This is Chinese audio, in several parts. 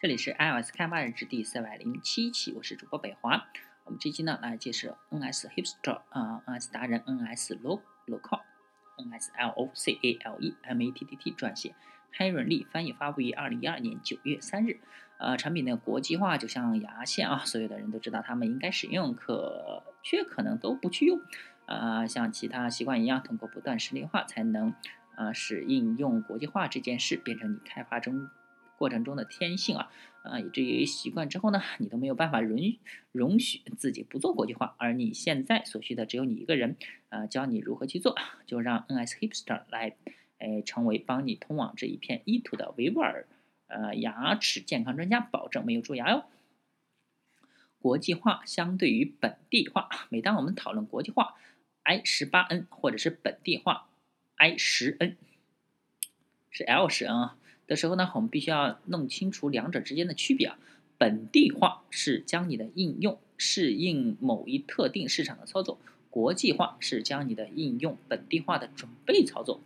这里是 iOS 开发日志第四百零七期，我是主播北华。我们这期呢来介绍 NS Hipster 啊，NS 达人 NS Local，NS L O C A L E M A T T T 撰写，黑润利翻译，发布于二零一二年九月三日。呃，产品的国际化就像牙线啊，所有的人都知道他们应该使用，可却可能都不去用。呃，像其他习惯一样，通过不断实例化，才能呃使应用国际化这件事变成你开发中。过程中的天性啊，啊，以至于习惯之后呢，你都没有办法容容许自己不做国际化，而你现在所需的只有你一个人，啊，教你如何去做，就让 NS Hipster 来，哎，成为帮你通往这一片意图的维吾尔，呃，牙齿健康专家，保证没有蛀牙哟。国际化相对于本地化，每当我们讨论国际化，I 十八 N 或者是本地化，I 十 N，是 L 十 N 啊。的时候呢，我们必须要弄清楚两者之间的区别啊。本地化是将你的应用适应某一特定市场的操作，国际化是将你的应用本地化的准备操作。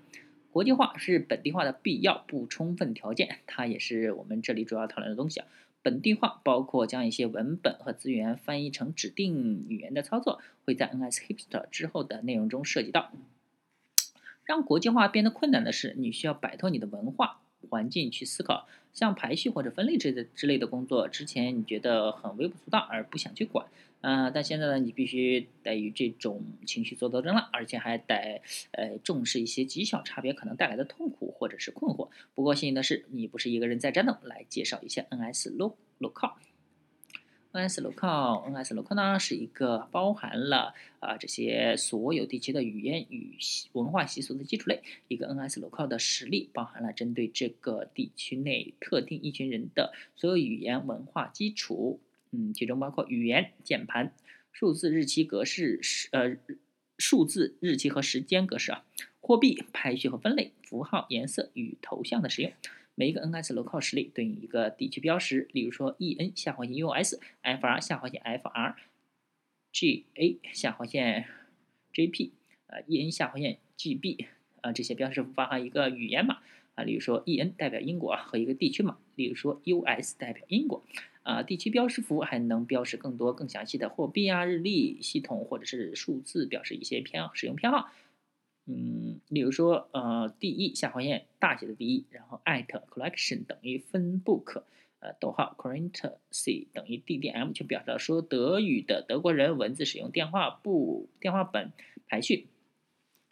国际化是本地化的必要不充分条件，它也是我们这里主要讨论的东西啊。本地化包括将一些文本和资源翻译成指定语言的操作，会在 NS Hipster 之后的内容中涉及到。让国际化变得困难的是，你需要摆脱你的文化。环境去思考，像排序或者分类之的之类的工作，之前你觉得很微不足道而不想去管，嗯，但现在呢，你必须得与这种情绪做斗争了，而且还得呃重视一些极小差别可能带来的痛苦或者是困惑。不过幸运的是，你不是一个人在战斗。来介绍一下 NS Look Looker。NS Local，NS Local 呢是一个包含了啊这些所有地区的语言与文化习俗的基础类。一个 NS Local 的实例包含了针对这个地区内特定一群人的所有语言文化基础，嗯，其中包括语言、键盘、数字、日期格式、呃数字、日期和时间格式啊，货币、排序和分类、符号、颜色与头像的使用。每一个 NS local 实例对应一个地区标识，例如说 EN 下划线 US，FR 下划线 FR，GA 下划线 JP，呃 EN 下划线 GB，啊这些标识符包含一个语言码，啊例如说 EN 代表英国和一个地区码，例如说 US 代表英国，啊地区标识符还能标识更多更详细的货币啊日历系统或者是数字表示一些偏好使用偏好。嗯，例如说，呃，D E 下划线大写的 D E，然后 at collection 等于分 book，呃，逗号 current C 等于 D D M，就表示说德语的德国人文字使用电话簿电话本排序，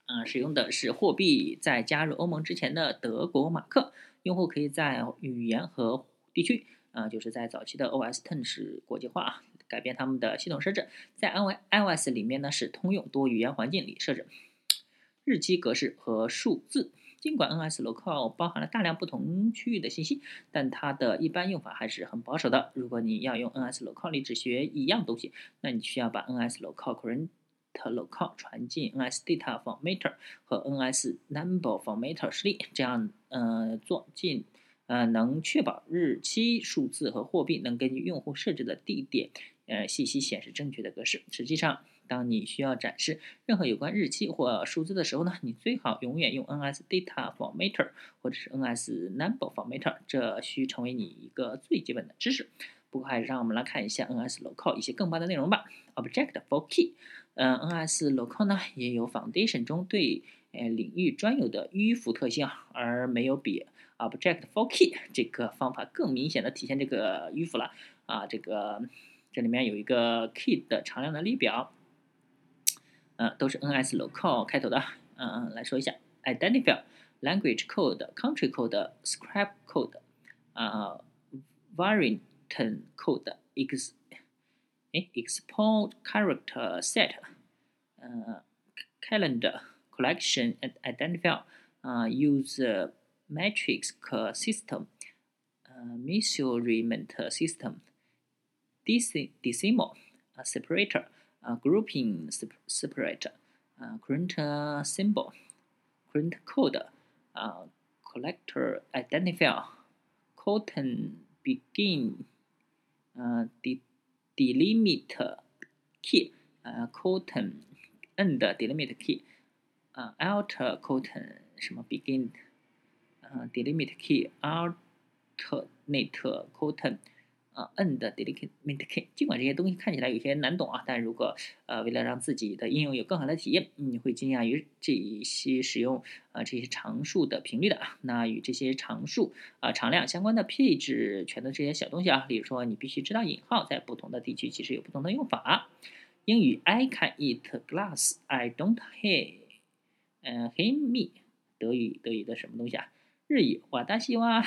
啊，使用的是货币在加入欧盟之前的德国马克。用户可以在语言和地区，啊，就是在早期的 O S Ten 是国际化啊，改变他们的系统设置，在 I O S 里面呢是通用多语言环境里设置。日期格式和数字，尽管 NS Local 包含了大量不同区域的信息，但它的一般用法还是很保守的。如果你要用 NS Local 里只学一样东西，那你需要把 NS Local Current Local 传进 NS Data Formatter 和 NS Number Formatter 实例，这样呃做进呃能确保日期、数字和货币能根据用户设置的地点呃信息显示正确的格式。实际上。当你需要展示任何有关日期或数字的时候呢，你最好永远用 NS Data Formatter 或者是 NS Number Formatter，这需成为你一个最基本的知识。不过还是让我们来看一下 NS Local 一些更棒的内容吧。Object for Key，嗯，NS Local 呢也有 Foundation 中对呃领域专有的迂腐特性，而没有比 Object for Key 这个方法更明显的体现这个迂腐了。啊，这个这里面有一个 Key 的常量的列表。嗯，都是 NS local 开头的。嗯嗯，来说一下：identifier、language code、country code、script code、啊，variant code、ex 哎 export character set、呃 calendar collection and identifier、啊 user matrix system、呃 measurement system、decimal、separator。 uh, grouping separate uh, current uh, symbol, current code, uh, collector identifier, Cotton begin, de delimiter key, content end delimiter key, alter content 什么 begin，delimiter key alternate content。啊，end delicate key，尽管这些东西看起来有些难懂啊，但如果呃为了让自己的应用有更好的体验，你会惊讶于这一些使用啊这些常数的频率的啊。那与这些常数啊常量相关的配置全都这些小东西啊，例如说你必须知道引号在不同的地区其实有不同的用法。英语 I can eat glass，I don't hate，嗯，hate me。德语德语的什么东西啊？日语瓦达西哇，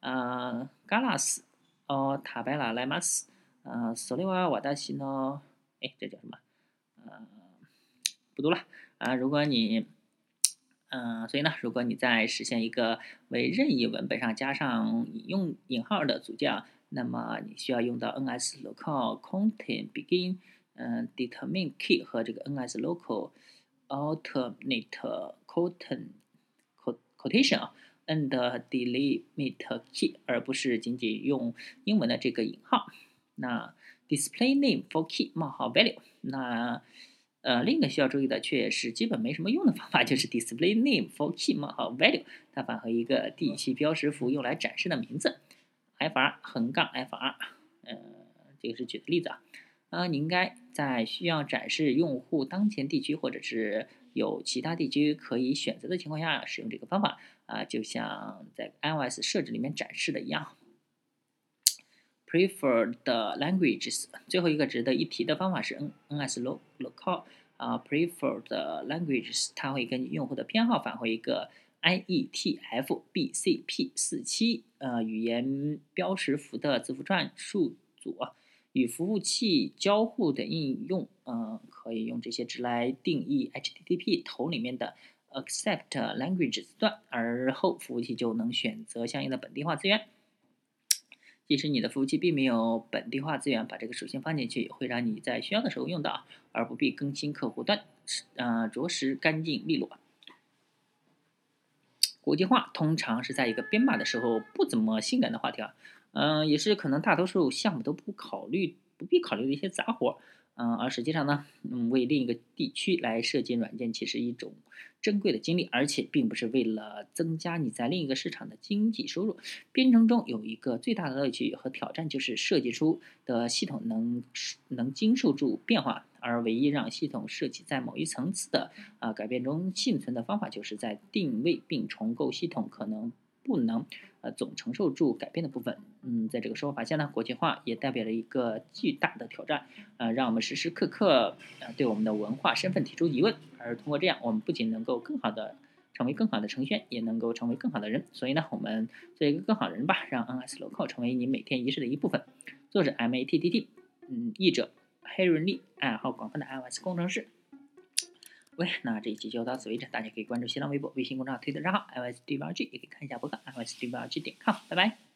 啊，glass。哦，塔白拉莱马斯，呃，索利瓦瓦达西诺，哎，这叫什么？呃，不读了啊。如果你，嗯，所以呢，如果你在实现一个为任意文本上加上引用引号的组件，那么你需要用到 NS local content begin，嗯，determine key 和这个 NS local alternate content quotation 啊。And delimit key，而不是仅仅用英文的这个引号。那 display name for key 冒号 value，那呃另一个需要注意的却是基本没什么用的方法，就是 display name for key 冒号 value，它返回一个地区标识符用来展示的名字，fr 横杠 fr，呃这个是举的例子啊。啊，你应该在需要展示用户当前地区或者是有其他地区可以选择的情况下使用这个方法。啊，就像在 iOS 设置里面展示的一样，preferred languages 最后一个值得一提的方法是 N NS local 啊，preferred languages 它会根据用户的偏好返回一个 IETF-BCP 四七呃语言标识符的字符串数组，与服务器交互的应用，嗯，可以用这些值来定义 HTTP 头里面的。Accept language 字段，而后服务器就能选择相应的本地化资源。即使你的服务器并没有本地化资源，把这个属性放进去，也会让你在需要的时候用到，而不必更新客户端，呃，着实干净利落。国际化通常是在一个编码的时候不怎么性感的话题啊，嗯，也是可能大多数项目都不考虑、不必考虑的一些杂活。嗯，而实际上呢，嗯，为另一个地区来设计软件，其实一种珍贵的经历，而且并不是为了增加你在另一个市场的经济收入。编程中有一个最大的乐趣和挑战，就是设计出的系统能能经受住变化，而唯一让系统设计在某一层次的啊改变中幸存的方法，就是在定位并重构系统可能。不能，呃，总承受住改变的部分。嗯，在这个说法下呢，国际化也代表了一个巨大的挑战，呃，让我们时时刻刻，呃，对我们的文化身份提出疑问。而通过这样，我们不仅能够更好的成为更好的程序员，也能够成为更好的人。所以呢，我们做一个更好的人吧，让 NS Local 成为你每天仪式的一部分。作者 M A T T T，嗯，译者 Harry Lee，爱好广泛的 iOS 工程师。喂，那这一期就到此为止，大家可以关注新浪微博、微信公众号、推特账号 l s d 八 g 也可以看一下博客 l s d 八 g 点 com，拜拜。